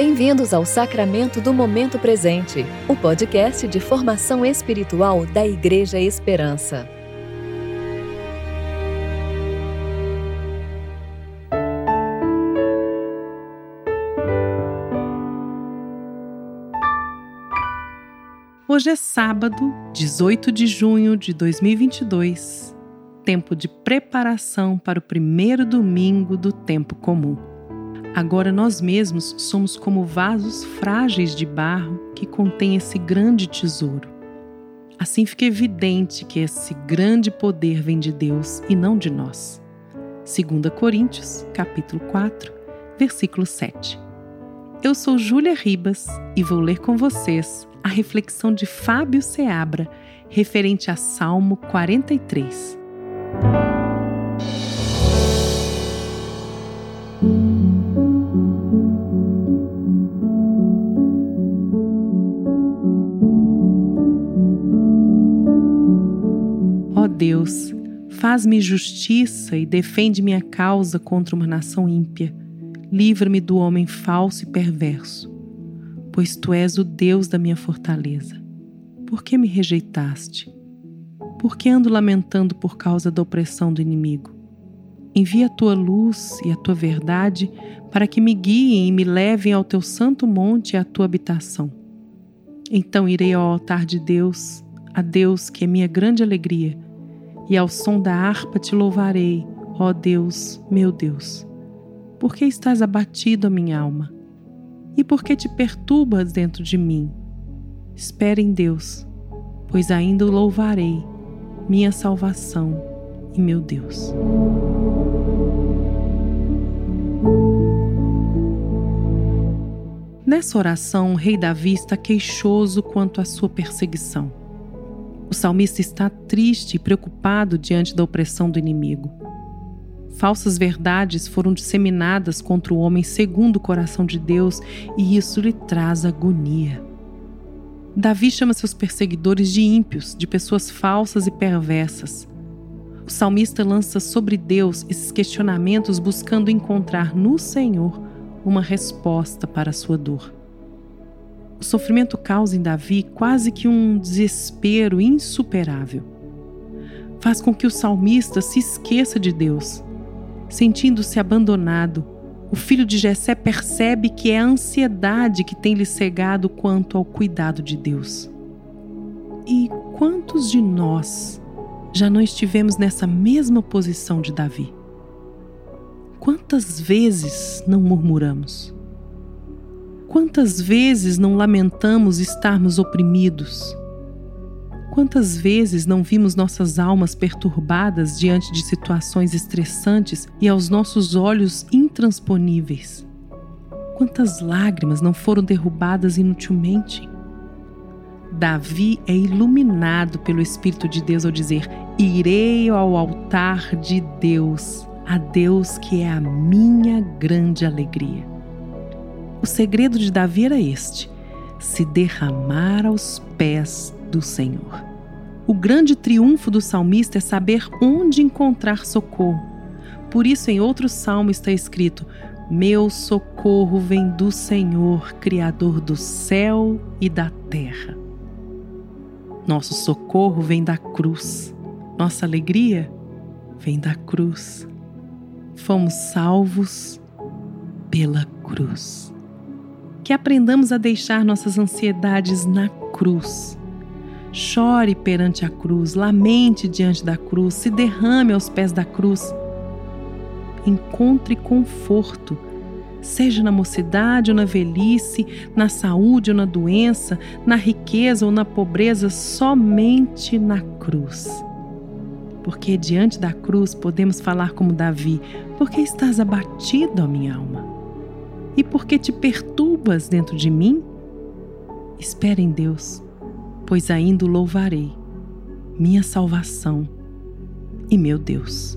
Bem-vindos ao Sacramento do Momento Presente, o podcast de formação espiritual da Igreja Esperança. Hoje é sábado, 18 de junho de 2022, tempo de preparação para o primeiro domingo do tempo comum. Agora nós mesmos somos como vasos frágeis de barro que contêm esse grande tesouro. Assim fica evidente que esse grande poder vem de Deus e não de nós. 2 Coríntios, capítulo 4, versículo 7. Eu sou Júlia Ribas e vou ler com vocês a reflexão de Fábio Seabra referente a Salmo 43. Deus, faz-me justiça e defende minha causa contra uma nação ímpia. Livra-me do homem falso e perverso, pois tu és o Deus da minha fortaleza. Por que me rejeitaste? Por que ando lamentando por causa da opressão do inimigo? Envia a tua luz e a tua verdade para que me guiem e me levem ao teu santo monte e à tua habitação. Então irei ao altar de Deus, a Deus que é minha grande alegria e ao som da harpa te louvarei, ó Deus, meu Deus. Por que estás abatido, a minha alma? E por que te perturbas dentro de mim? Espere em Deus, pois ainda o louvarei, minha salvação e meu Deus. Nessa oração, o rei Davi está queixoso quanto à sua perseguição. O salmista está triste e preocupado diante da opressão do inimigo. Falsas verdades foram disseminadas contra o homem segundo o coração de Deus e isso lhe traz agonia. Davi chama seus perseguidores de ímpios, de pessoas falsas e perversas. O salmista lança sobre Deus esses questionamentos buscando encontrar no Senhor uma resposta para a sua dor. O sofrimento causa em Davi quase que um desespero insuperável. Faz com que o salmista se esqueça de Deus. Sentindo-se abandonado, o filho de Jessé percebe que é a ansiedade que tem lhe cegado quanto ao cuidado de Deus. E quantos de nós já não estivemos nessa mesma posição de Davi? Quantas vezes não murmuramos? Quantas vezes não lamentamos estarmos oprimidos? Quantas vezes não vimos nossas almas perturbadas diante de situações estressantes e aos nossos olhos intransponíveis? Quantas lágrimas não foram derrubadas inutilmente? Davi é iluminado pelo Espírito de Deus ao dizer: Irei ao altar de Deus, a Deus que é a minha grande alegria. O segredo de Davi era este: se derramar aos pés do Senhor. O grande triunfo do salmista é saber onde encontrar socorro. Por isso, em outro salmo está escrito: Meu socorro vem do Senhor, Criador do céu e da terra. Nosso socorro vem da cruz. Nossa alegria vem da cruz. Fomos salvos pela cruz que aprendamos a deixar nossas ansiedades na cruz. Chore perante a cruz, lamente diante da cruz, se derrame aos pés da cruz. Encontre conforto, seja na mocidade ou na velhice, na saúde ou na doença, na riqueza ou na pobreza, somente na cruz. Porque diante da cruz podemos falar como Davi: Porque estás abatido, ó minha alma? E porque te perturbas dentro de mim? Espera em Deus, pois ainda o louvarei, minha salvação e meu Deus.